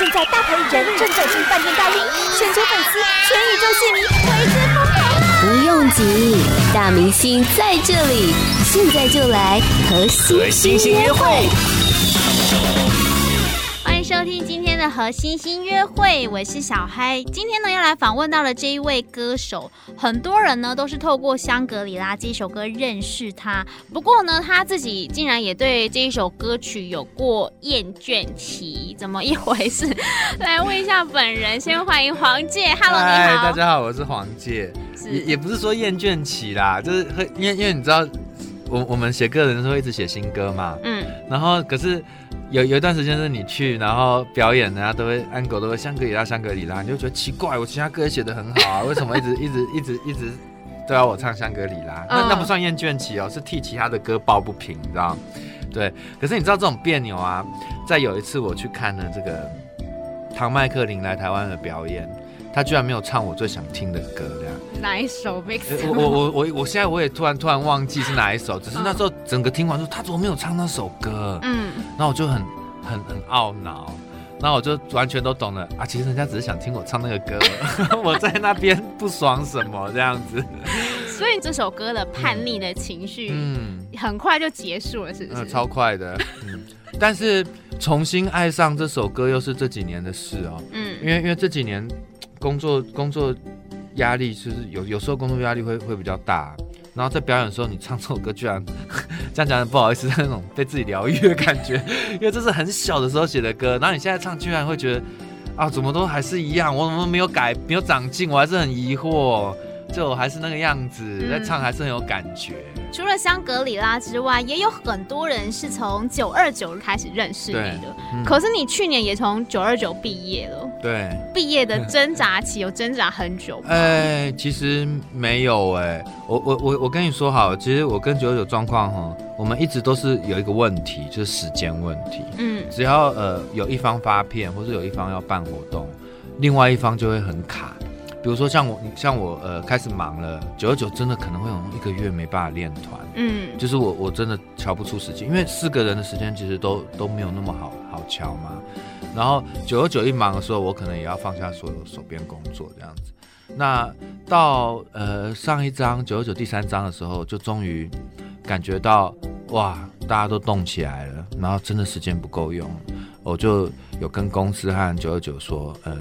现在大牌艺人正在进饭店大厅，全球粉丝、全宇宙戏迷为之疯狂！不用急，大明星在这里，现在就来和星星约会。欢迎收听今天的和星星约会，我是小嗨。今天呢，要来访问到了这一位歌手，很多人呢都是透过《香格里拉》这一首歌认识他。不过呢，他自己竟然也对这一首歌曲有过厌倦期，怎么一回事？来问一下本人，先欢迎黄玠。Hello，你好，大家好，我是黄玠。也也不是说厌倦期啦，就是会因为因为你知道，我我们写歌的人都会一直写新歌嘛，嗯，然后可是。有有一段时间是你去，然后表演，人家都会安狗都会香格里拉香格里拉，你就觉得奇怪，我其他歌也写得很好啊，为什么一直一直一直一直都要我唱香格里拉？那那不算厌倦期哦，是替其他的歌抱不平，你知道？对，可是你知道这种别扭啊，在有一次我去看了这个唐麦克林来台湾的表演。他居然没有唱我最想听的歌，这样哪一首？Mix？我我我我我现在我也突然突然忘记是哪一首，只是那时候整个听完说他怎么没有唱那首歌？嗯，那我就很很很懊恼，那我就完全都懂了啊！其实人家只是想听我唱那个歌，我在那边不爽什么这样子。所以这首歌的叛逆的情绪，嗯，很快就结束了，是不是？嗯，超快的，嗯。但是重新爱上这首歌又是这几年的事哦，嗯，因为因为这几年。工作工作压力就是有有时候工作压力会会比较大，然后在表演的时候你唱这首歌居然 这样讲不好意思，那种被自己疗愈的感觉，因为这是很小的时候写的歌，然后你现在唱居然会觉得啊怎么都还是一样，我怎么没有改没有长进，我还是很疑惑。就还是那个样子，在唱还是很有感觉。嗯、除了香格里拉之外，也有很多人是从九二九开始认识你的。嗯、可是你去年也从九二九毕业了。对。毕业的挣扎期有挣扎很久吗？哎、欸，其实没有哎、欸。我我我我跟你说好，其实我跟九二九状况哈，我们一直都是有一个问题，就是时间问题。嗯。只要呃有一方发片，或者有一方要办活动，另外一方就会很卡。比如说像我，像我，呃，开始忙了，久而久真的可能会有一个月没办法练团，嗯，就是我我真的瞧不出时间，因为四个人的时间其实都都没有那么好好瞧嘛。然后久而久一忙的时候，我可能也要放下所有手边工作这样子。那到呃上一章九二九第三章的时候，就终于感觉到哇，大家都动起来了，然后真的时间不够用，我就有跟公司和九二九说，呃，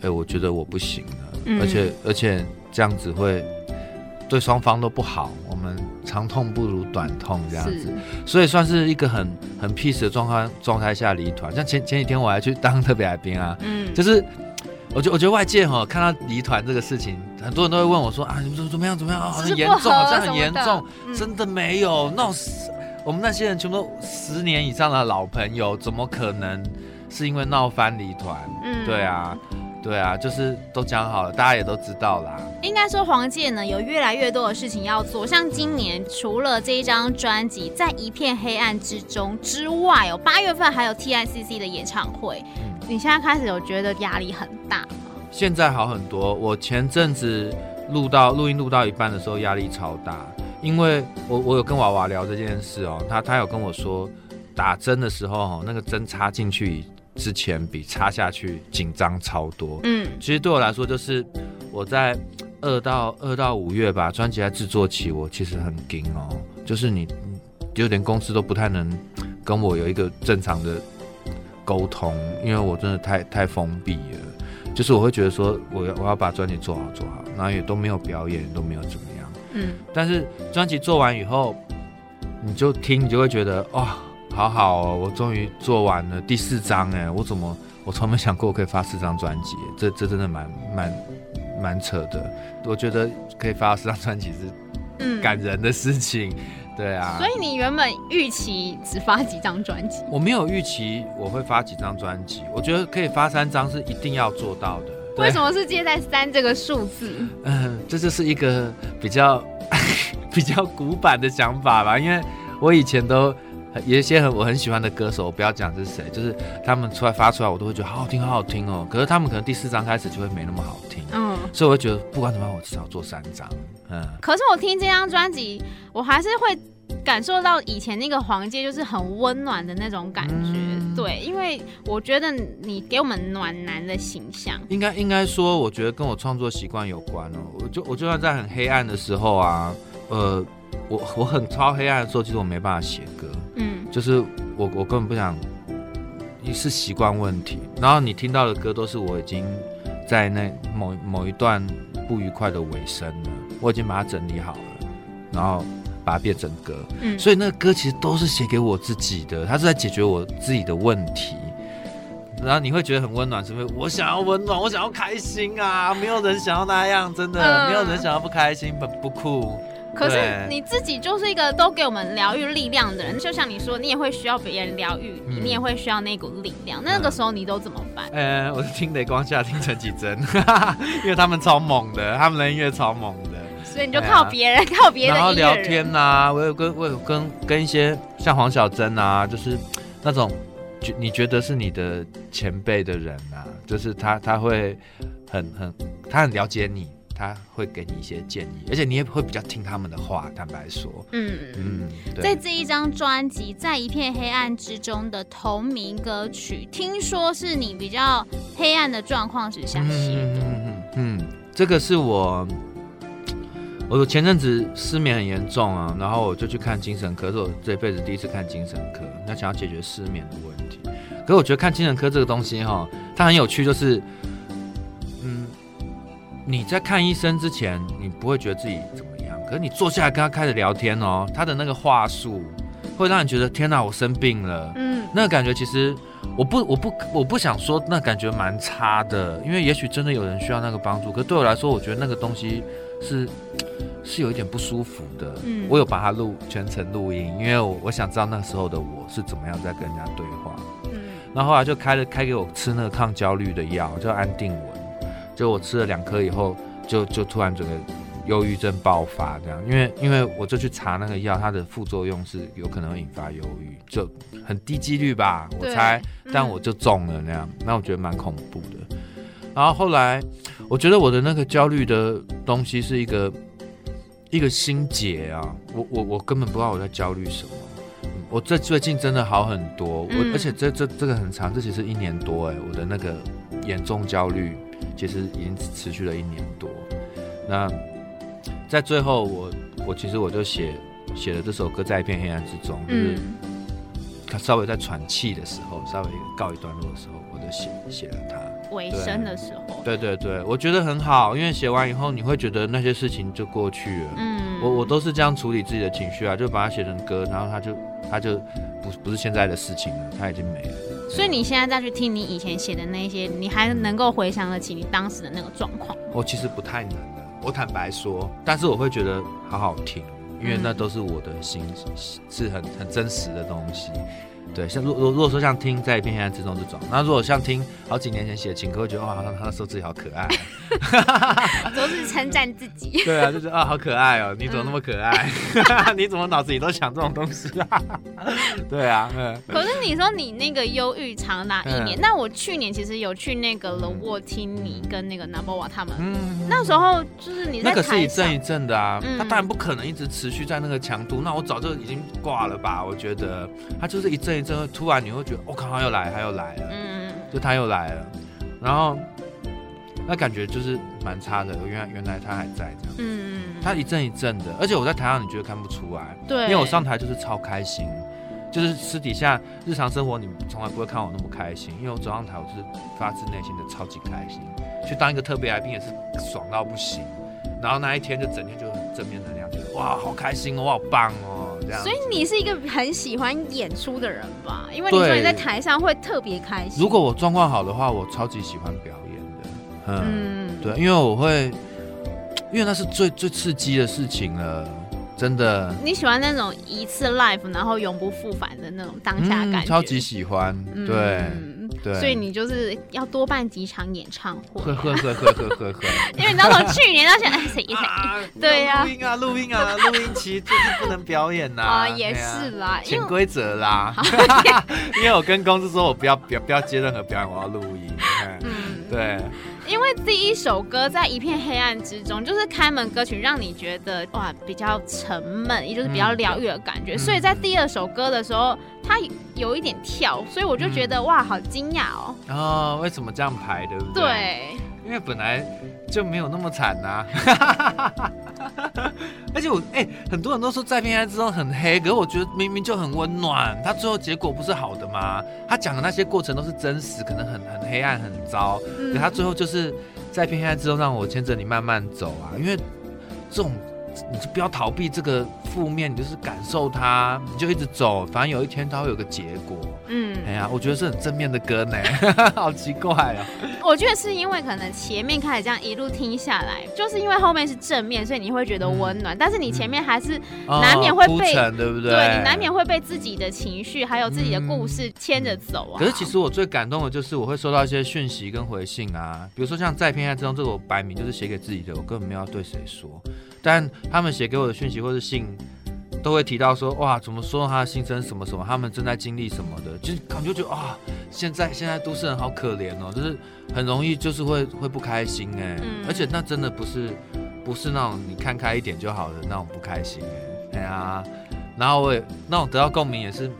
哎，我觉得我不行了。而且而且这样子会对双方都不好，我们长痛不如短痛这样子，所以算是一个很很 peace 的状况状态下离团。像前前几天我还去当特别来宾啊，嗯，就是我觉我觉得外界哈看到离团这个事情，很多人都会问我说啊，你们说怎么样怎么样啊，很严重，好像很严重，真的没有，那我们那些人全部都十年以上的老朋友，怎么可能是因为闹翻离团？嗯，对啊。对啊，就是都讲好了，大家也都知道啦。应该说黄健呢有越来越多的事情要做，像今年除了这一张专辑在一片黑暗之中之外，哦，八月份还有 TICC 的演唱会。嗯，你现在开始有觉得压力很大吗？现在好很多。我前阵子录到录音录到一半的时候压力超大，因为我我有跟娃娃聊这件事哦，他他有跟我说打针的时候哦，那个针插进去。之前比插下去紧张超多，嗯，其实对我来说，就是我在二到二到五月吧，专辑在制作期，我其实很紧哦，就是你就连公司都不太能跟我有一个正常的沟通，因为我真的太太封闭了，就是我会觉得说，我要我要把专辑做好做好，然后也都没有表演，都没有怎么样，嗯，但是专辑做完以后，你就听，你就会觉得哇。哦好好哦，我终于做完了第四张哎，我怎么我从没想过我可以发四张专辑，这这真的蛮蛮蛮扯的。我觉得可以发四张专辑是感人的事情，嗯、对啊。所以你原本预期只发几张专辑？我没有预期我会发几张专辑，我觉得可以发三张是一定要做到的。为什么是接在三这个数字？嗯，这就是一个比较 比较古板的想法吧，因为我以前都。有一些很我很喜欢的歌手，我不要讲是谁，就是他们出来发出来，我都会觉得好好听，好好听哦。可是他们可能第四张开始就会没那么好听，嗯，所以我会觉得不管怎么样，我至少做三张，嗯。可是我听这张专辑，我还是会感受到以前那个黄阶就是很温暖的那种感觉。嗯、对，因为我觉得你给我们暖男的形象，应该应该说，我觉得跟我创作习惯有关哦。我就我就算在很黑暗的时候啊，呃，我 我很超黑暗的时候，其实我没办法写歌。嗯，就是我我根本不想，一是习惯问题。然后你听到的歌都是我已经在那某某一段不愉快的尾声了，我已经把它整理好了，然后把它变成歌。嗯，所以那个歌其实都是写给我自己的，它是在解决我自己的问题。然后你会觉得很温暖，是不是？我想要温暖，我想要开心啊！没有人想要那样，真的，嗯、没有人想要不开心，不不酷。可是你自己就是一个都给我们疗愈力量的人，就像你说，你也会需要别人疗愈你，嗯、你也会需要那股力量。那个时候你都怎么办？呃、嗯，我是听雷光夏，听陈绮贞，因为他们超猛的，他们的音乐超猛的。所以你就靠别人，啊、靠别人。然后聊天呐、啊，我有跟我有跟跟一些像黄小珍啊，就是那种觉你觉得是你的前辈的人啊，就是他他会很很他很了解你。他会给你一些建议，而且你也会比较听他们的话。坦白说，嗯嗯，在这一张专辑《在一片黑暗之中》的同名歌曲，听说是你比较黑暗的状况之下写的。嗯嗯嗯，这个是我，我前阵子失眠很严重啊，然后我就去看精神科，是我这辈子第一次看精神科，那想要解决失眠的问题。可是我觉得看精神科这个东西哈，它很有趣，就是。你在看医生之前，你不会觉得自己怎么样，可是你坐下来跟他开始聊天哦，他的那个话术会让你觉得天哪，我生病了。嗯，那个感觉其实我不我不我不想说那感觉蛮差的，因为也许真的有人需要那个帮助，可是对我来说，我觉得那个东西是 是有一点不舒服的。嗯，我有把它录全程录音，因为我我想知道那时候的我是怎么样在跟人家对话。嗯，然后后来就开了开给我吃那个抗焦虑的药，叫安定稳。就我吃了两颗以后，就就突然整个忧郁症爆发这样，因为因为我就去查那个药，它的副作用是有可能会引发忧郁，就很低几率吧，我猜，但我就中了那样，那我觉得蛮恐怖的。然后后来，我觉得我的那个焦虑的东西是一个一个心结啊，我我我根本不知道我在焦虑什么。我这最近真的好很多，我而且这这这个很长，这其实一年多哎，我的那个严重焦虑。其实已经持续了一年多，那在最后我，我我其实我就写写了这首歌，在一片黑暗之中，就是他稍微在喘气的时候，稍微告一段落的时候，我就写写了它。尾声的时候。对对对，我觉得很好，因为写完以后，你会觉得那些事情就过去了。嗯，我我都是这样处理自己的情绪啊，就把它写成歌，然后它就它就不不是现在的事情了，它已经没了。所以你现在再去听你以前写的那些，你还能够回想得起你当时的那个状况？我其实不太能的，我坦白说，但是我会觉得好好听，因为那都是我的心，是很很真实的东西。对，像如如如果说像听在一片黑暗之中这种，那如果像听好几年前写的情歌，会觉得哇，他他说自己好可爱，都是称赞自己。对啊，就是啊，好可爱哦，你怎么那么可爱？嗯、你怎么脑子里都想这种东西啊？对啊，嗯。可是你说你那个忧郁长达一年，嗯、那我去年其实有去那个 The Wall 听你跟那个 Number One 他们，嗯、那时候就是你在那个是一阵一阵的啊，他、嗯、当然不可能一直持续在那个强度，那我早就已经挂了吧？我觉得他就是一阵一阵。突然你会觉得，我、哦、靠，他又来，他又来了，嗯，就他又来了，然后那感觉就是蛮差的。原来原来他还在这样，嗯，他一阵一阵的，而且我在台上你觉得看不出来，对，因为我上台就是超开心，就是私底下日常生活你从来不会看我那么开心，因为我走上台我是发自内心的超级开心，去当一个特别来宾也是爽到不行，然后那一天就整天就很正面能量，觉得哇好开心哦，我好棒哦。所以你是一个很喜欢演出的人吧？因为你说你在台上会特别开心。如果我状况好的话，我超级喜欢表演的。嗯，嗯对，因为我会，因为那是最最刺激的事情了，真的。你喜欢那种一次 live 然后永不复返的那种当下感觉？嗯、超级喜欢，对。嗯对，所以你就是要多办几场演唱会。会会会会会会会。因为你知道从去年到现在，谁谁、啊、对呀、啊，录音啊录音啊录音期就是不能表演呐。啊，也是啦，潜规则啦。因为我跟公司说我不要不要不要接任何表演，我要录音。嗯，对。因为第一首歌在一片黑暗之中，就是开门歌曲，让你觉得哇比较沉闷，也就是比较疗愈的感觉。嗯、所以在第二首歌的时候，它有一点跳，所以我就觉得、嗯、哇好惊讶哦。哦，为什么这样排，对不对？对，因为本来就没有那么惨呐、啊。而且我哎、欸，很多人都说在片海之中很黑，可是我觉得明明就很温暖。他最后结果不是好的吗？他讲的那些过程都是真实，可能很很黑暗很糟，嗯、可他最后就是在片海之中让我牵着你慢慢走啊。因为这种你就不要逃避这个负面，你就是感受它，你就一直走，反正有一天它会有个结果。嗯，哎呀，我觉得是很正面的歌呢，好奇怪啊。我觉得是因为可能前面开始这样一路听下来，就是因为后面是正面，所以你会觉得温暖。嗯、但是你前面还是难免会被，哦、对不对？对，你难免会被自己的情绪还有自己的故事牵着走啊。可是其实我最感动的就是我会收到一些讯息跟回信啊，比如说像在偏爱之中这个我摆明就是写给自己的，我根本没有要对谁说。但他们写给我的讯息或是信，都会提到说哇，怎么说他的心声什么什么，他们正在经历什么的，就感觉就啊，现在现在都市人好可怜哦，就是很容易就是会会不开心哎，嗯、而且那真的不是不是那种你看开一点就好的那种不开心哎，对啊，然后我也那种得到共鸣也是，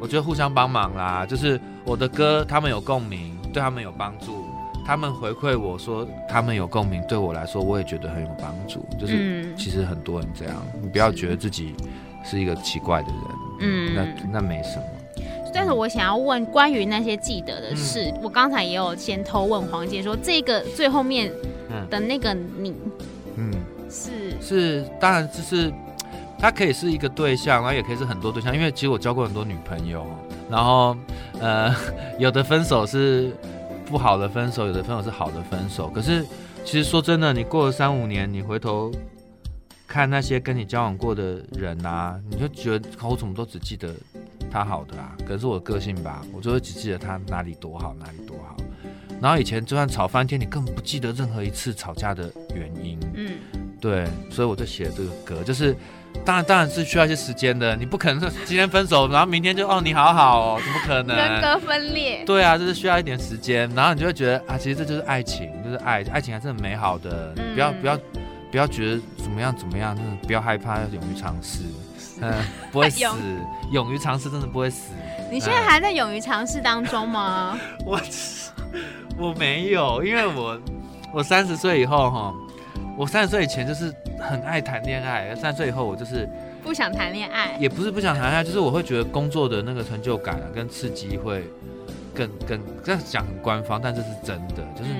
我觉得互相帮忙啦，就是我的歌他们有共鸣，对他们有帮助。他们回馈我说他们有共鸣，对我来说我也觉得很有帮助。就是其实很多人这样，你不要觉得自己是一个奇怪的人，嗯，那那没什么。但是我想要问关于那些记得的事，嗯、我刚才也有先偷问黄姐说，这个最后面的那个你，嗯，是是，当然就是他可以是一个对象，然后也可以是很多对象，因为其实我交过很多女朋友，然后呃，有的分手是。不好的分手，有的分手是好的分手。可是，其实说真的，你过了三五年，你回头看那些跟你交往过的人啊，你就觉得我怎么都只记得他好的啊？可能是我的个性吧，我就会只记得他哪里多好，哪里多好。然后以前就算吵翻天，你根本不记得任何一次吵架的原因。嗯，对，所以我就写了这个歌，就是。当然，当然是需要一些时间的。你不可能说今天分手，然后明天就哦你好好哦，怎么可能？人格分裂。对啊，就是需要一点时间，然后你就会觉得啊，其实这就是爱情，就是爱，爱情还是很美好的。嗯、不要不要不要觉得怎么样怎么样，真的不要害怕，要勇于尝试。嗯，不会死，勇于尝试真的不会死。你现在还在勇于尝试当中吗？我 我没有，因为我我三十岁以后哈。我三十岁以前就是很爱谈恋爱，三十岁以后我就是不想谈恋爱，也不是不想谈恋爱，就是我会觉得工作的那个成就感啊，跟刺激会更更这样讲很官方，但这是真的，就是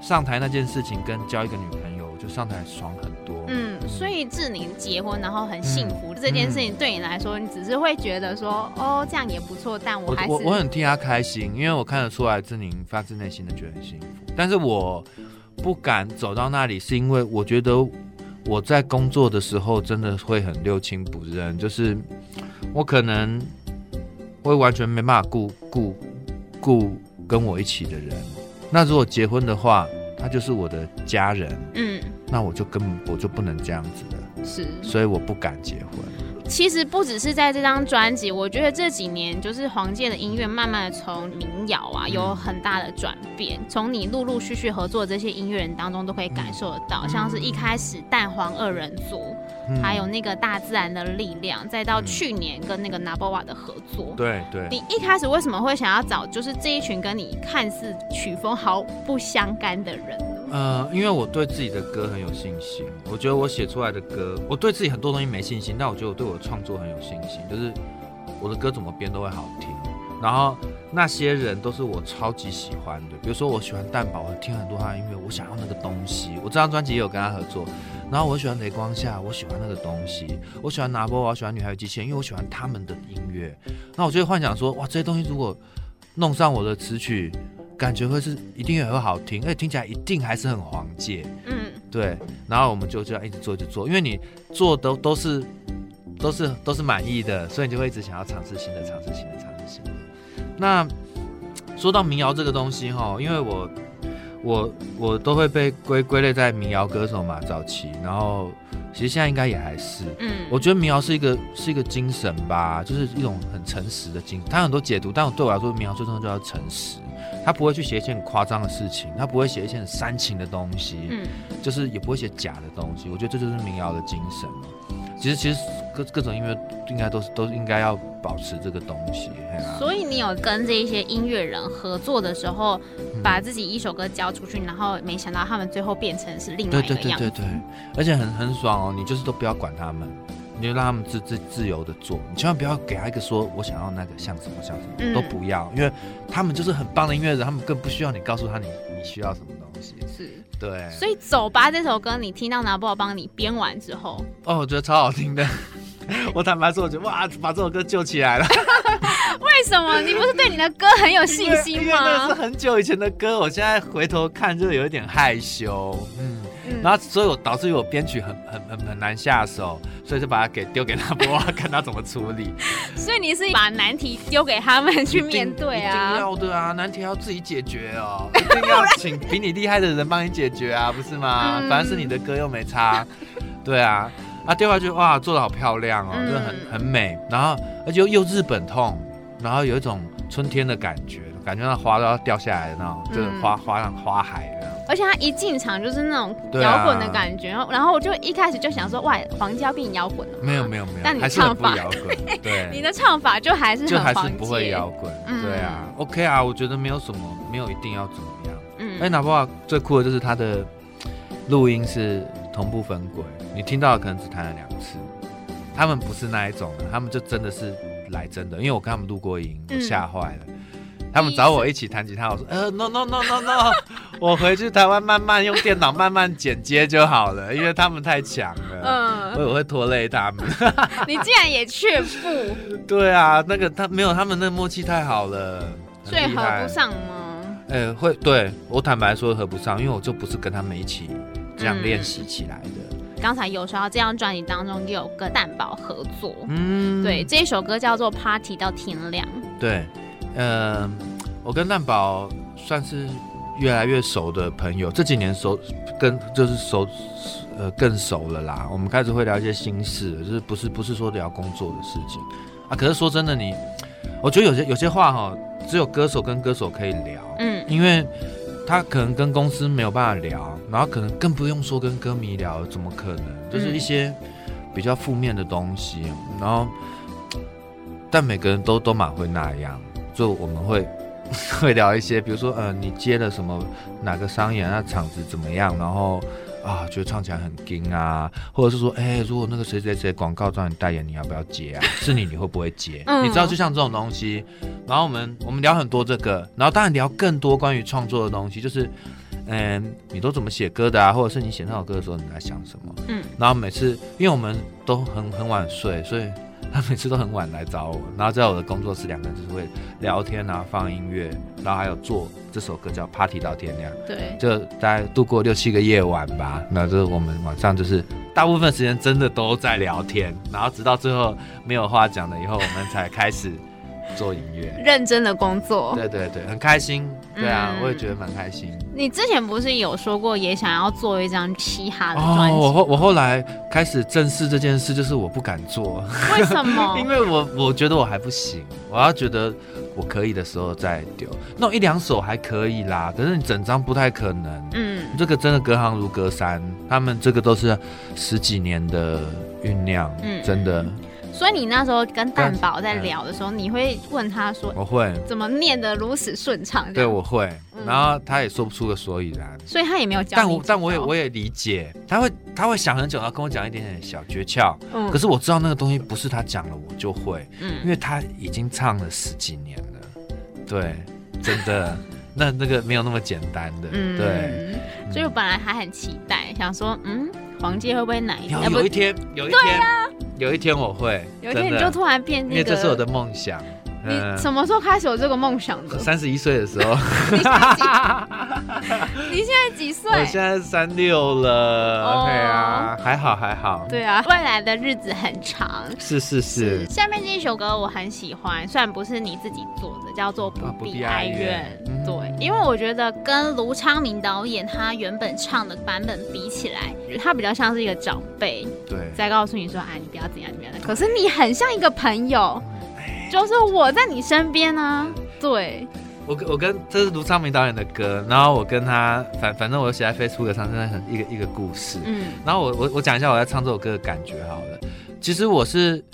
上台那件事情跟交一个女朋友，就上台爽很多。嗯，所以志宁结婚然后很幸福、嗯、这件事情对你来说，你只是会觉得说哦这样也不错，但我还是我很替他开心，因为我看得出来志宁发自内心的觉得很幸福，但是我。不敢走到那里，是因为我觉得我在工作的时候真的会很六亲不认，就是我可能会完全没办法顾顾顾跟我一起的人。那如果结婚的话，他就是我的家人，嗯，那我就根本我就不能这样子了，是，所以我不敢结婚。其实不只是在这张专辑，我觉得这几年就是黄健的音乐慢慢的从民谣啊有很大的转变。从你陆陆续续合作的这些音乐人当中，都可以感受得到，像是一开始蛋黄二人组，还有那个大自然的力量，再到去年跟那个拿波瓦的合作。对对。你一开始为什么会想要找就是这一群跟你看似曲风毫不相干的人？呃，因为我对自己的歌很有信心，我觉得我写出来的歌，我对自己很多东西没信心，但我觉得我对我的创作很有信心，就是我的歌怎么编都会好听。然后那些人都是我超级喜欢的，比如说我喜欢蛋堡，我听很多他的音乐，我想要那个东西。我这张专辑也有跟他合作。然后我喜欢雷光夏，我喜欢那个东西。我喜欢拿波，我喜欢女孩有机器人，因为我喜欢他们的音乐。那我就会幻想说，哇，这些东西如果弄上我的词曲。感觉会是一定也会好听，而且听起来一定还是很黄玠。嗯，对。然后我们就这样一直做，一直做，因为你做都都是都是都是满意的，所以你就会一直想要尝试新的，尝试新的，尝试新的。那说说到民谣这个东西哈，因为我我我都会被归归类在民谣歌手嘛，早期，然后其实现在应该也还是，嗯，我觉得民谣是一个是一个精神吧，就是一种很诚实的精神，它很多解读，但我对我来说，民谣最重要就要诚实，他不会去写一些很夸张的事情，他不会写一些很煽情的东西，嗯，就是也不会写假的东西，我觉得这就是民谣的精神。其实其实各各种音乐应该都是都应该要保持这个东西。所以你有跟这一些音乐人合作的时候，把自己一首歌交出去，然后没想到他们最后变成是另外一个样子。对对对对对，而且很很爽哦！你就是都不要管他们，你就让他们自自自由的做，你千万不要给他一个说我想要那个像什么像什么、嗯、都不要，因为他们就是很棒的音乐人，他们更不需要你告诉他你你需要什么东西。是。对，所以《走吧》这首歌，你听到拿破仑帮你编完之后，哦，我觉得超好听的。我坦白说，我觉得哇，把这首歌救起来了。为什么？你不是对你的歌很有信心吗？那是很久以前的歌，我现在回头看就有一点害羞。嗯，嗯然后所以我导致于我编曲很很很很难下手，所以就把它给丢给他播，看他怎么处理。所以你是把难题丢给他们去面对啊？一定要的啊，难题要自己解决哦，一定要请比你厉害的人帮你解决啊，不是吗？嗯、反正是你的歌又没差，对啊。啊，丢下去哇，做的好漂亮哦，就很很美，然后而且又又日本痛，然后有一种春天的感觉，感觉那花都要掉下来的那种，嗯、就是花花上花海的。而且他一进场就是那种摇滚的感觉，啊、然后我就一开始就想说，哇，黄家变摇滚了。没有没有没有，但你唱法摇滚，对，你的唱法就还是很就还是不会摇滚，嗯、对啊，OK 啊，我觉得没有什么，没有一定要怎么样。嗯，哎，哪怕最酷的就是他的录音是同步分轨。你听到的可能只弹了两次，他们不是那一种的，他们就真的是来真的，因为我跟他们录过音，我吓坏了。嗯、他们找我一起弹吉他，我说呃 no no no no no，我回去台湾慢慢用电脑慢慢剪接就好了，因为他们太强了，嗯，我我会拖累他们。你竟然也却步？对啊，那个他没有，他们那默契太好了，所以合不上吗？呃、欸，会，对我坦白说合不上，因为我就不是跟他们一起这样练习起来的。嗯刚才有说到这张专辑当中也有跟蛋堡合作，嗯，对，这一首歌叫做《Party 到天亮》。对，呃，我跟蛋宝算是越来越熟的朋友，这几年熟跟就是熟，呃，更熟了啦。我们开始会聊一些心事，就是不是不是说聊工作的事情啊。可是说真的你，你我觉得有些有些话哈，只有歌手跟歌手可以聊，嗯，因为。他可能跟公司没有办法聊，然后可能更不用说跟歌迷聊，怎么可能？就是一些比较负面的东西，然后，但每个人都都蛮会那样，就我们会 会聊一些，比如说，呃，你接了什么哪个商演，那场子怎么样，然后。啊，觉得唱起来很惊啊，或者是说，哎、欸，如果那个谁谁谁广告找你代言，你要不要接啊？是你，你会不会接？嗯、你知道，就像这种东西，然后我们我们聊很多这个，然后当然聊更多关于创作的东西，就是，嗯，你都怎么写歌的啊？或者是你写那首歌的时候，你在想什么？嗯，然后每次，因为我们都很很晚睡，所以。他每次都很晚来找我，然后在我的工作室，两个人就是会聊天啊，放音乐，然后还有做这首歌叫《Party 到天亮》，对，就大概度过六七个夜晚吧。那就是我们晚上就是大部分时间真的都在聊天，然后直到最后没有话讲了以后，我们才开始。做音乐，认真的工作，对对对，很开心，对啊，嗯、我也觉得蛮开心。你之前不是有说过也想要做一张嘻哈的专辑？哦，我后我后来开始正视这件事，就是我不敢做。为什么？因为我我觉得我还不行，我要觉得我可以的时候再丢。弄一两首还可以啦，可是你整张不太可能。嗯，这个真的隔行如隔山，他们这个都是十几年的酝酿，嗯，真的。所以你那时候跟蛋宝在聊的时候，你会问他说：“我会怎么念得如此顺畅？”对，我会。然后他也说不出个所以然，所以他也没有教。但我但我也我也理解，他会他会想很久，然后跟我讲一点点小诀窍。嗯。可是我知道那个东西不是他讲了我就会，嗯，因为他已经唱了十几年了。对，真的，那那个没有那么简单的。嗯。对。所以我本来还很期待，想说，嗯，黄玠会不会哪一天？有一天，有一天。有一天我会，有一天你就突然变那个，因为这是我的梦想。你什么时候开始有这个梦想的？三十一岁的时候。你现在几岁？我现在三六了。对啊，还好还好。对啊，未来的日子很长。是是是。下面这一首歌我很喜欢，虽然不是你自己做的，叫做《不必哀怨》。对，因为我觉得跟卢昌明导演他原本唱的版本比起来，他比较像是一个长辈，对，在告诉你说，哎，你不要怎样，你不要怎样。可是你很像一个朋友，就是我在你身边呢、啊。对，我我跟这是卢昌明导演的歌，然后我跟他反反正我写在 Facebook 上，真的很一个一个故事。嗯，然后我我我讲一下我在唱这首歌的感觉好了。其实我是。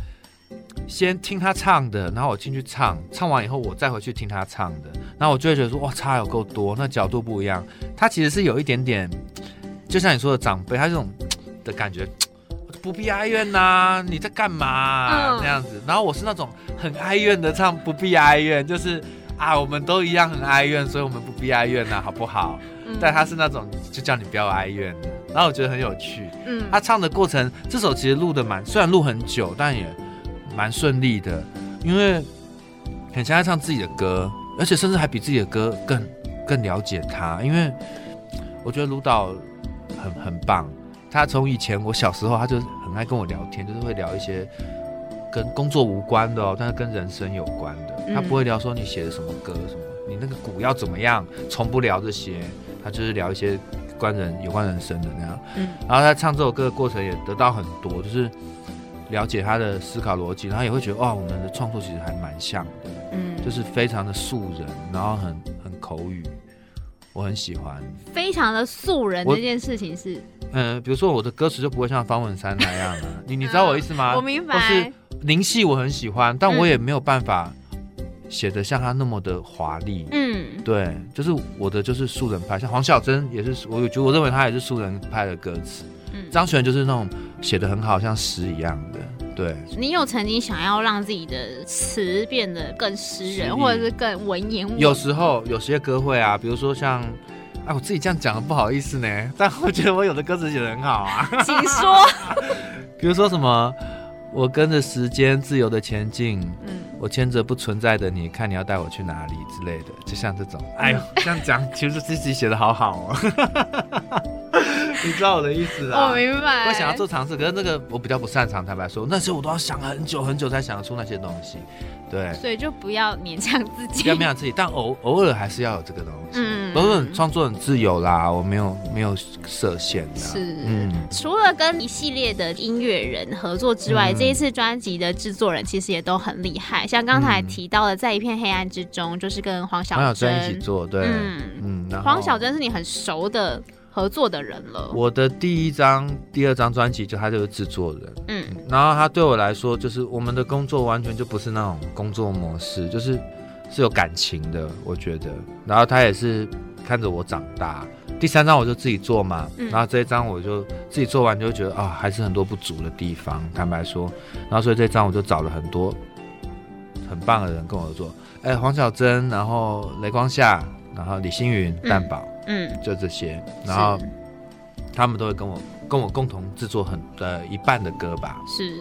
先听他唱的，然后我进去唱，唱完以后我再回去听他唱的，然后我就会觉得说，哇，差有够多，那角度不一样。他其实是有一点点，就像你说的长辈，他这种的感觉，不必哀怨呐、啊，你在干嘛、啊、那样子。然后我是那种很哀怨的唱，不必哀怨，就是啊，我们都一样很哀怨，所以我们不必哀怨呐、啊，好不好？嗯、但他是那种就叫你不要哀怨的，然后我觉得很有趣。嗯，他唱的过程，这首其实录的蛮，虽然录很久，但也。蛮顺利的，因为很像在唱自己的歌，而且甚至还比自己的歌更更了解他。因为我觉得卢导很很棒，他从以前我小时候他就很爱跟我聊天，就是会聊一些跟工作无关的哦，但是跟人生有关的。他不会聊说你写的什么歌什么，你那个鼓要怎么样，从不聊这些，他就是聊一些关人有关人生的那样。嗯，然后他唱这首歌的过程也得到很多，就是。了解他的思考逻辑，然后也会觉得哇，我们的创作其实还蛮像的，嗯，就是非常的素人，然后很很口语，我很喜欢。非常的素人这件事情是，嗯、呃，比如说我的歌词就不会像方文山那样的，你你知道我意思吗？我明白。灵气我很喜欢，但我也没有办法写的像他那么的华丽，嗯，对，就是我的就是素人派，像黄小珍也是，我觉得我认为他也是素人派的歌词。嗯张悬就是那种写的很好，像诗一样的。对，你有曾经想要让自己的词变得更诗人，或者是更文言文？有时候有些歌会啊，比如说像，哎，我自己这样讲的不好意思呢，但我觉得我有的歌词写的很好啊。请说。比如说什么，我跟着时间自由的前进，嗯，我牵着不存在的你，看你要带我去哪里之类的，就像这种。哎呦，这样讲其实自己写的好好哦。你知道我的意思啊？我明白。我想要做尝试，可是那个我比较不擅长。坦白说，那些我都要想很久很久才想得出那些东西。对，所以就不要勉强自己。不要勉强自己，但偶偶尔还是要有这个东西。嗯，都是创作很自由啦，我没有没有设限的。是，嗯。除了跟一系列的音乐人合作之外，嗯、这一次专辑的制作人其实也都很厉害。像刚才提到的，在一片黑暗之中，就是跟黄小黄小珍一起做。对，嗯嗯。黄小珍是你很熟的。合作的人了。我的第一张、第二张专辑就他就是制作人，嗯，然后他对我来说就是我们的工作完全就不是那种工作模式，就是是有感情的，我觉得。然后他也是看着我长大。第三张我就自己做嘛，嗯、然后这一张我就自己做完就觉得啊，还是很多不足的地方，坦白说。然后所以这张我就找了很多很棒的人跟我合作，哎，黄小珍，然后雷光夏，然后李星云、蛋宝。嗯嗯，就这些，然后他们都会跟我跟我共同制作很呃一半的歌吧。是，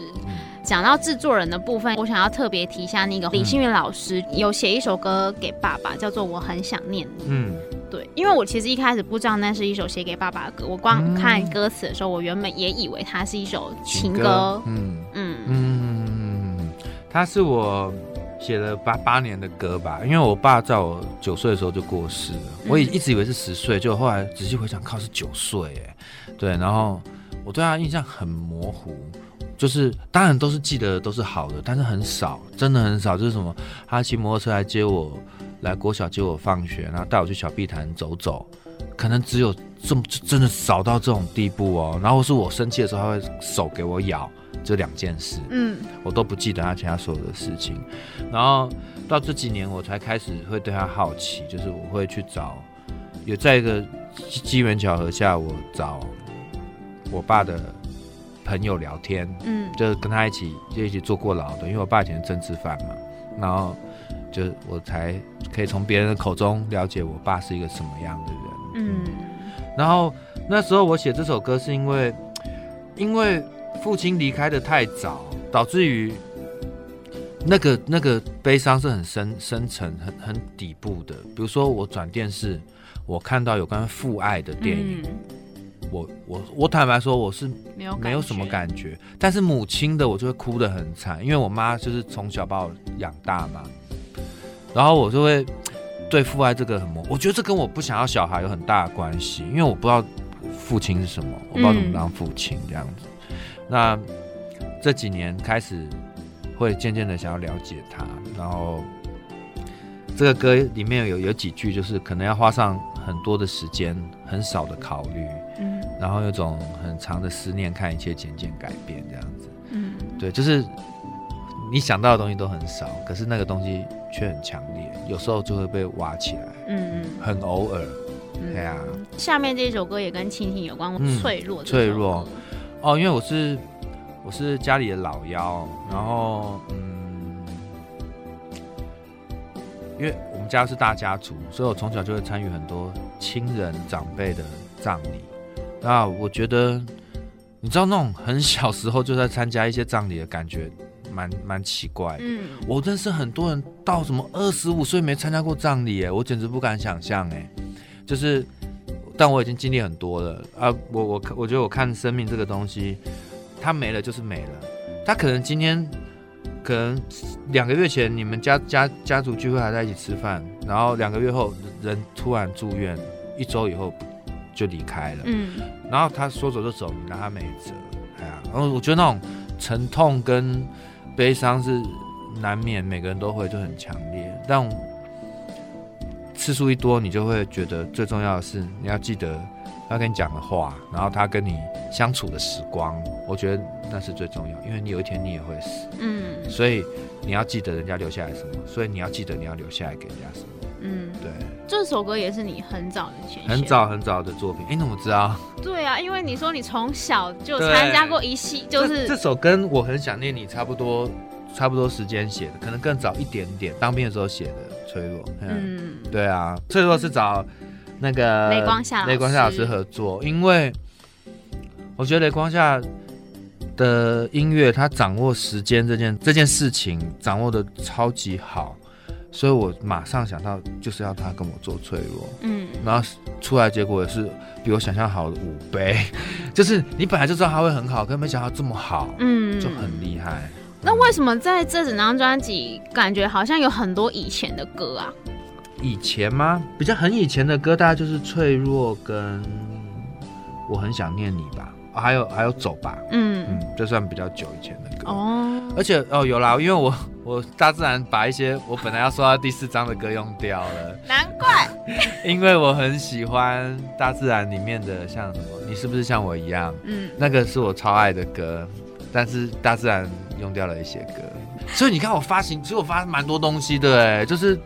讲、嗯、到制作人的部分，我想要特别提一下那个李星云老师，有写一首歌给爸爸，叫做《我很想念你》。嗯，对，因为我其实一开始不知道那是一首写给爸爸的歌，我光看歌词的时候，我原本也以为它是一首情歌。嗯嗯嗯嗯，他是我。写了八八年的歌吧，因为我爸在我九岁的时候就过世了，我也一直以为是十岁，就后来仔细回想，靠是九岁哎，对，然后我对他印象很模糊，就是当然都是记得都是好的，但是很少，真的很少，就是什么他骑摩托车来接我，来国小接我放学，然后带我去小碧潭走走，可能只有这么真的少到这种地步哦，然后是我生气的时候，他会手给我咬。这两件事，嗯，我都不记得他其他所有的事情，然后到这几年我才开始会对他好奇，就是我会去找，有在一个机缘巧合下，我找我爸的朋友聊天，嗯，就是跟他一起就一起坐过牢的，因为我爸以前是政治犯嘛，然后就我才可以从别人的口中了解我爸是一个什么样的人，嗯，然后那时候我写这首歌是因为，因为。父亲离开的太早，导致于那个那个悲伤是很深深层、很很底部的。比如说，我转电视，我看到有关父爱的电影，嗯、我我我坦白说，我是没有没有什么感觉。但是母亲的，我就会哭得很惨，因为我妈就是从小把我养大嘛，然后我就会对父爱这个很模。我觉得这跟我不想要小孩有很大的关系，因为我不知道父亲是什么，我不知道怎么当父亲这样子。嗯、那这几年开始。会渐渐的想要了解他，然后这个歌里面有有几句，就是可能要花上很多的时间，很少的考虑，嗯，然后有种很长的思念，看一切渐渐改变这样子，嗯，对，就是你想到的东西都很少，可是那个东西却很强烈，有时候就会被挖起来，嗯嗯，很偶尔，对啊。下面这一首歌也跟亲情有关，脆弱，脆弱，哦，因为我是。我是家里的老幺，然后嗯，因为我们家是大家族，所以我从小就会参与很多亲人长辈的葬礼。那我觉得，你知道那种很小时候就在参加一些葬礼的感觉，蛮蛮奇怪的。嗯，我认识很多人到什么二十五岁没参加过葬礼，哎，我简直不敢想象，哎，就是，但我已经经历很多了啊。我我我觉得我看生命这个东西。它没了就是没了，他可能今天，可能两个月前你们家家家族聚会还在一起吃饭，然后两个月后人突然住院，一周以后就离开了，嗯，然后他说走就走，你拿他没辙，哎呀，然后我觉得那种沉痛跟悲伤是难免，每个人都会就很强烈，但次数一多，你就会觉得最重要的是你要记得。他跟你讲的话，然后他跟你相处的时光，我觉得那是最重要，因为你有一天你也会死，嗯，所以你要记得人家留下来什么，所以你要记得你要留下来给人家什么，嗯，对。这首歌也是你很早的前，很早很早的作品，哎，你怎么知道？对啊，因为你说你从小就参加过一系，就是这，这首跟我很想念你差不多，差不多时间写的，可能更早一点点，当兵的时候写的《脆弱》，嗯，对啊，《脆弱》是找。那个雷光夏雷光夏老师合作，因为我觉得雷光夏的音乐，他掌握时间这件这件事情掌握的超级好，所以我马上想到就是要他跟我做脆弱，嗯，然后出来结果也是比我想象好的五倍，就是你本来就知道他会很好，可没想到这么好，嗯，就很厉害。那为什么在这整张专辑感觉好像有很多以前的歌啊？以前吗？比较很以前的歌，大概就是脆弱跟我很想念你吧，哦、还有还有走吧，嗯嗯，这算比较久以前的歌哦。而且哦有啦，因为我 我大自然把一些我本来要说到第四章的歌用掉了，难怪，因为我很喜欢大自然里面的像什么，你是不是像我一样？嗯，那个是我超爱的歌，但是大自然用掉了一些歌，所以你看我发行，其实我发蛮多东西的哎，就是。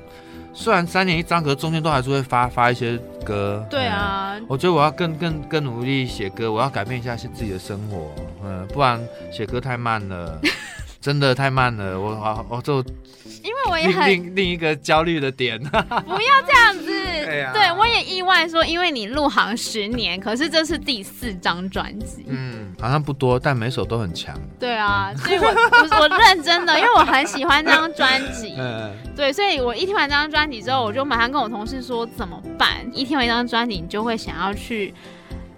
虽然三年一张，可是中间都还是会发发一些歌。对啊、嗯，我觉得我要更更更努力写歌，我要改变一下自己的生活，嗯，不然写歌太慢了，真的太慢了。我我我就因为我也很另另一个焦虑的点，不要这样子。对啊，对我也意外说，因为你入行十年，可是这是第四张专辑。嗯。好像不多，但每首都很强。对啊，所以我我我认真的，因为我很喜欢这张专辑。嗯，对，所以我一听完这张专辑之后，我就马上跟我同事说怎么办？一听完一张专辑，你就会想要去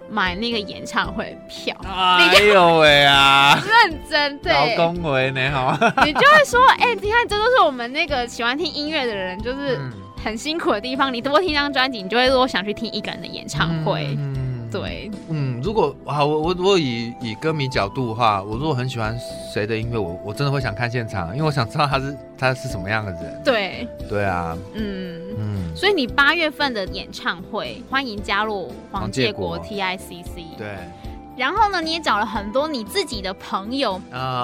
买那个演唱会票。哎呦喂啊！认真对。老恭维你好。你就会说，哎、欸，你看，这都是我们那个喜欢听音乐的人，就是很辛苦的地方。你多听张专辑，你就会多想去听一个人的演唱会。嗯对，嗯，如果好，我我如果以以歌迷角度的话，我如果很喜欢谁的音乐，我我真的会想看现场，因为我想知道他是他是什么样的人。对，对啊，嗯嗯，所以你八月份的演唱会，欢迎加入黄介国 T I C C。对。然后呢，你也找了很多你自己的朋友，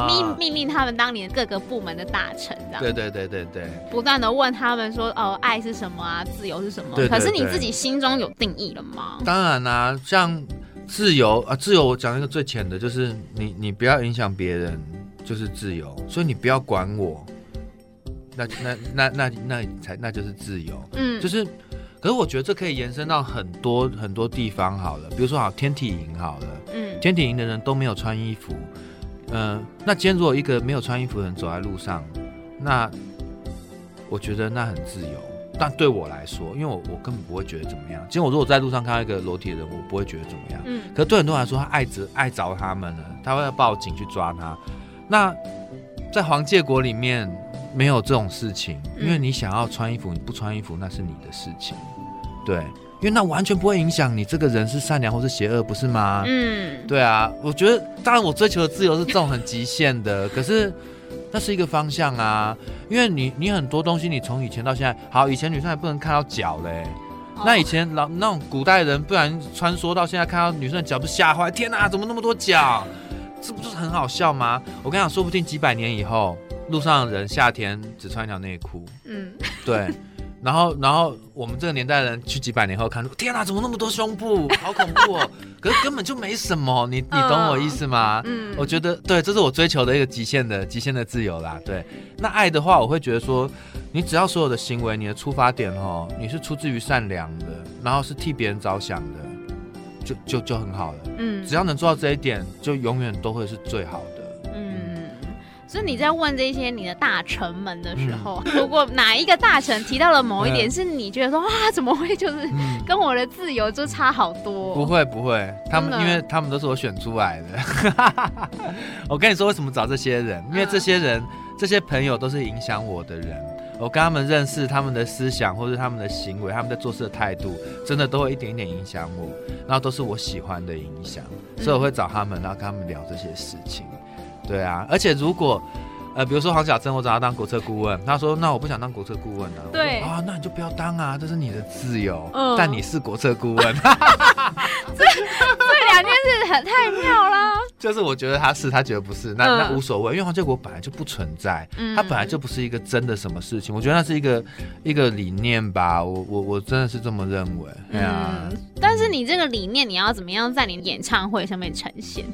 命命令他们当年各个部门的大臣，这样。对对对对对。不断的问他们说：“哦，爱是什么啊？自由是什么？”对对对。可是你自己心中有定义了吗？当然啦、啊，像自由啊，自由我讲一个最浅的，就是你你不要影响别人，就是自由。所以你不要管我，那那那那那才那就是自由。嗯，就是。可是我觉得这可以延伸到很多很多地方好了，比如说好天体营好了，嗯，天体营的人都没有穿衣服，嗯、呃，那今天如果一个没有穿衣服的人走在路上，那我觉得那很自由。但对我来说，因为我我根本不会觉得怎么样。今天我如果在路上看到一个裸体的人，我不会觉得怎么样。嗯。可是对很多人来说，他爱着爱着他们了，他会要报警去抓他。那在黄介国里面没有这种事情，因为你想要穿衣服，你不穿衣服那是你的事情，对，因为那完全不会影响你这个人是善良或是邪恶，不是吗？嗯。对啊，我觉得当然我追求的自由是这种很极限的，可是。那是一个方向啊，因为你你很多东西，你从以前到现在，好，以前女生还不能看到脚嘞，哦、那以前老那种古代人，不然穿梭到现在看到女生的脚，不吓坏？天哪，怎么那么多脚？这不就是很好笑吗？我跟你讲，说不定几百年以后，路上的人夏天只穿一条内裤，嗯，对。然后，然后我们这个年代人去几百年后看，天哪，怎么那么多胸部，好恐怖哦！可是根本就没什么，你你懂我意思吗？嗯，我觉得对，这是我追求的一个极限的极限的自由啦。对，那爱的话，我会觉得说，你只要所有的行为，你的出发点哦，你是出自于善良的，然后是替别人着想的，就就就很好了。嗯，只要能做到这一点，就永远都会是最好的。所以你在问这些你的大臣们的时候，嗯、如果哪一个大臣提到了某一点，是你觉得说哇，怎么会就是 跟我的自由就差好多？不会不会，他们因为他们都是我选出来的。我跟你说为什么找这些人？因为这些人、嗯、这些朋友都是影响我的人。我跟他们认识，他们的思想或者他们的行为，他们在做事的态度，真的都会一点一点影响我，然后都是我喜欢的影响，所以我会找他们，然后跟他们聊这些事情。对啊，而且如果，呃，比如说黄小珍，我找他当国策顾问，他说那我不想当国策顾问了，啊。对啊，那你就不要当啊，这是你的自由。嗯，但你是国策顾问，这这两件事很太妙了。就是我觉得他是，他觉得不是，那那无所谓，因为黄建国本来就不存在，嗯，他本来就不是一个真的什么事情。我觉得那是一个一个理念吧，我我我真的是这么认为。对啊，嗯，但是你这个理念，你要怎么样在你演唱会上面呈现？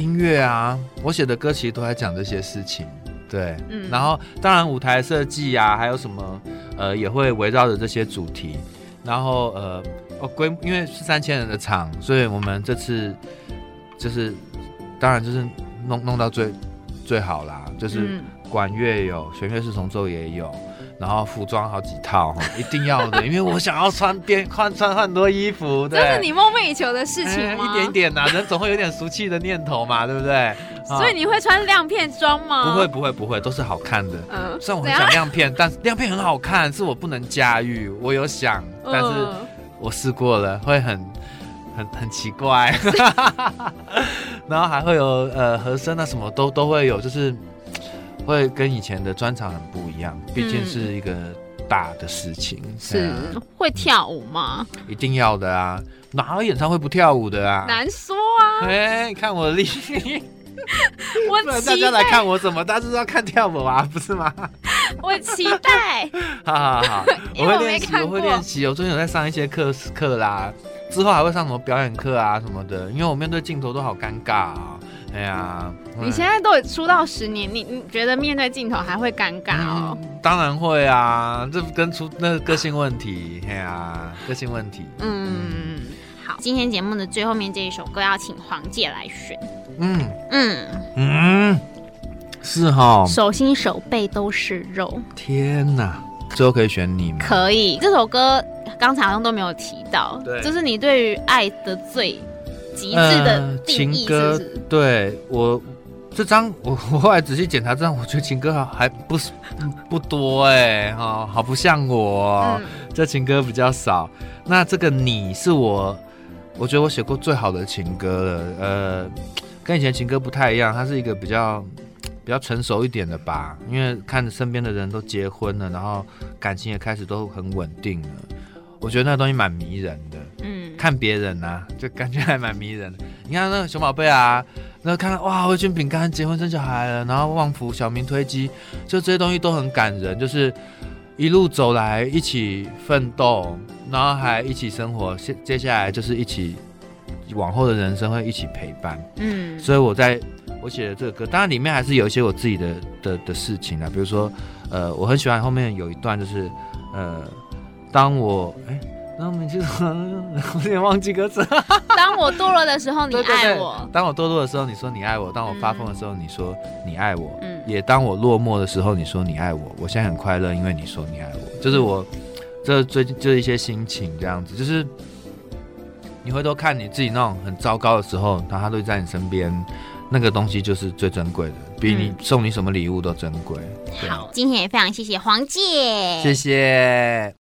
音乐啊，我写的歌其实都在讲这些事情，对，嗯，然后当然舞台设计啊，还有什么，呃，也会围绕着这些主题，然后呃，哦，规，因为是三千人的场，所以我们这次就是，当然就是弄弄到最最好啦，就是管乐有，弦乐四重奏也有。然后服装好几套哈，一定要的，因为我想要穿变换穿很多衣服，对，这是你梦寐以求的事情吗？一点点呐，人总会有点俗气的念头嘛，对不对？所以你会穿亮片装吗？不会不会不会，都是好看的。嗯，虽然我很想亮片，但是亮片很好看，是我不能驾驭。我有想，但是我试过了，会很很很奇怪。然后还会有呃和声啊，什么都都会有，就是。会跟以前的专场很不一样，毕竟是一个大的事情。是会跳舞吗？一定要的啊！哪有演唱会不跳舞的啊？难说啊！哎、欸，看我的力 我不然大家来看我怎么？大家是要看跳舞啊，不是吗？我期待。好 好好，我会练习，我会练习。我最近有在上一些课课啦，之后还会上什么表演课啊什么的。因为我面对镜头都好尴尬啊。哎呀，你现在都出道十年，你你觉得面对镜头还会尴尬哦？嗯，当然会啊，这跟出那个个性问题，哎呀，个性问题。嗯，好，今天节目的最后面这一首歌要请黄姐来选。嗯嗯嗯，是哈，手心手背都是肉。天哪，最后可以选你吗？可以，这首歌刚才好像都没有提到，对，就是你对于爱的最。极致的情歌，对我这张，我我后来仔细检查这张，我觉得情歌还还不是不多哎，哈，好不像我，嗯、这情歌比较少。那这个你是我，我觉得我写过最好的情歌了，呃，跟以前情歌不太一样，它是一个比较比较成熟一点的吧，因为看着身边的人都结婚了，然后感情也开始都很稳定了。我觉得那东西蛮迷人的，嗯，看别人啊，就感觉还蛮迷人的。你看那个熊宝贝啊，那个看到哇，味全饼干结婚生小孩了，然后旺福小明推机，就这些东西都很感人，就是一路走来一起奋斗，然后还一起生活，接接下来就是一起往后的人生会一起陪伴，嗯，所以我在我写的这个歌，当然里面还是有一些我自己的的的事情啊，比如说呃，我很喜欢后面有一段就是呃。当我哎，当我们其实 我有点忘记歌词。当我堕落的时候，你爱我；当我堕落的时候，你说你爱我；当我发疯的时候，你说你爱我。嗯，也当我落寞的时候，你说你爱我，我现在很快乐，因为你说你爱我，就是我这最近就是一些心情这样子，就是你回头看你自己那种很糟糕的时候，然后他都在你身边。那个东西就是最珍贵的，比你送你什么礼物都珍贵。好，今天也非常谢谢黄姐，谢谢。